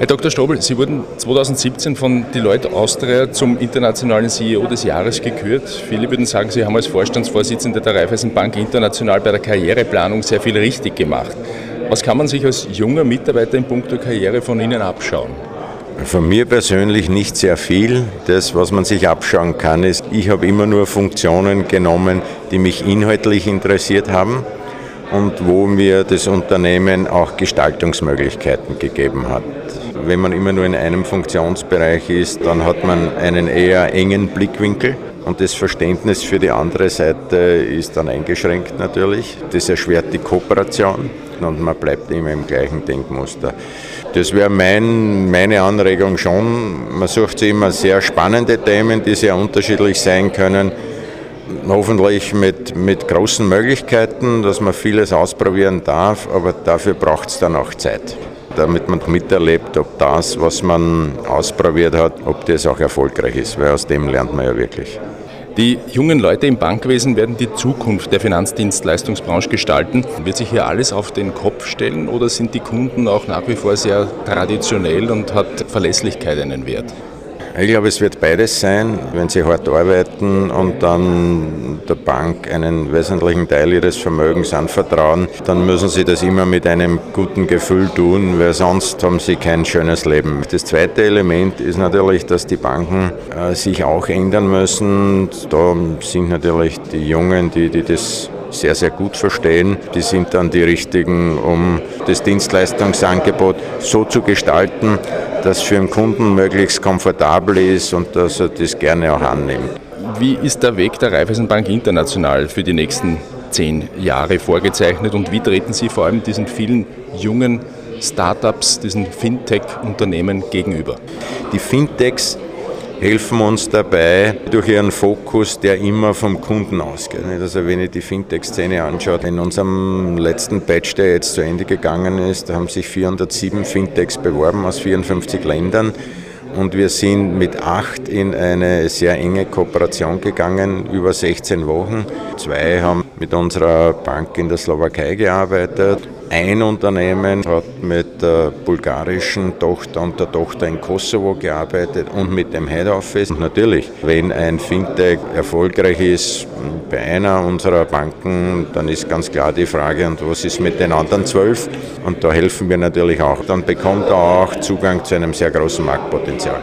Herr Dr. Strobel, Sie wurden 2017 von Deloitte Austria zum internationalen CEO des Jahres gekürt. Viele würden sagen, Sie haben als Vorstandsvorsitzender der Raiffeisenbank International bei der Karriereplanung sehr viel richtig gemacht. Was kann man sich als junger Mitarbeiter in puncto Karriere von Ihnen abschauen? Von mir persönlich nicht sehr viel. Das, was man sich abschauen kann, ist, ich habe immer nur Funktionen genommen, die mich inhaltlich interessiert haben und wo mir das Unternehmen auch Gestaltungsmöglichkeiten gegeben hat. Wenn man immer nur in einem Funktionsbereich ist, dann hat man einen eher engen Blickwinkel und das Verständnis für die andere Seite ist dann eingeschränkt natürlich. Das erschwert die Kooperation und man bleibt immer im gleichen Denkmuster. Das wäre mein, meine Anregung schon. Man sucht sich immer sehr spannende Themen, die sehr unterschiedlich sein können. Hoffentlich mit, mit großen Möglichkeiten, dass man vieles ausprobieren darf, aber dafür braucht es dann auch Zeit damit man miterlebt, ob das, was man ausprobiert hat, ob das auch erfolgreich ist, weil aus dem lernt man ja wirklich. Die jungen Leute im Bankwesen werden die Zukunft der Finanzdienstleistungsbranche gestalten. Wird sich hier alles auf den Kopf stellen oder sind die Kunden auch nach wie vor sehr traditionell und hat Verlässlichkeit einen Wert? Ich glaube, es wird beides sein, wenn sie hart arbeiten und dann der Bank einen wesentlichen Teil ihres Vermögens anvertrauen, dann müssen sie das immer mit einem guten Gefühl tun, weil sonst haben sie kein schönes Leben. Das zweite Element ist natürlich, dass die Banken äh, sich auch ändern müssen. Da sind natürlich die Jungen, die, die das sehr, sehr gut verstehen. Die sind dann die richtigen, um das Dienstleistungsangebot so zu gestalten, dass für den Kunden möglichst komfortabel ist und dass er das gerne auch annimmt. Wie ist der Weg der Raiffeisenbank International für die nächsten zehn Jahre vorgezeichnet und wie treten Sie vor allem diesen vielen jungen Startups, diesen Fintech-Unternehmen gegenüber? Die Fintechs helfen uns dabei durch ihren Fokus, der immer vom Kunden ausgeht. Also wenn ich die Fintech-Szene anschaue, in unserem letzten Batch, der jetzt zu Ende gegangen ist, haben sich 407 Fintechs beworben aus 54 Ländern. Und wir sind mit acht in eine sehr enge Kooperation gegangen, über 16 Wochen. Zwei haben mit unserer Bank in der Slowakei gearbeitet ein Unternehmen hat mit der bulgarischen Tochter und der Tochter in Kosovo gearbeitet und mit dem Head Office. Und natürlich, wenn ein Fintech erfolgreich ist bei einer unserer Banken, dann ist ganz klar die Frage, und was ist mit den anderen zwölf? Und da helfen wir natürlich auch. Dann bekommt er auch Zugang zu einem sehr großen Marktpotenzial.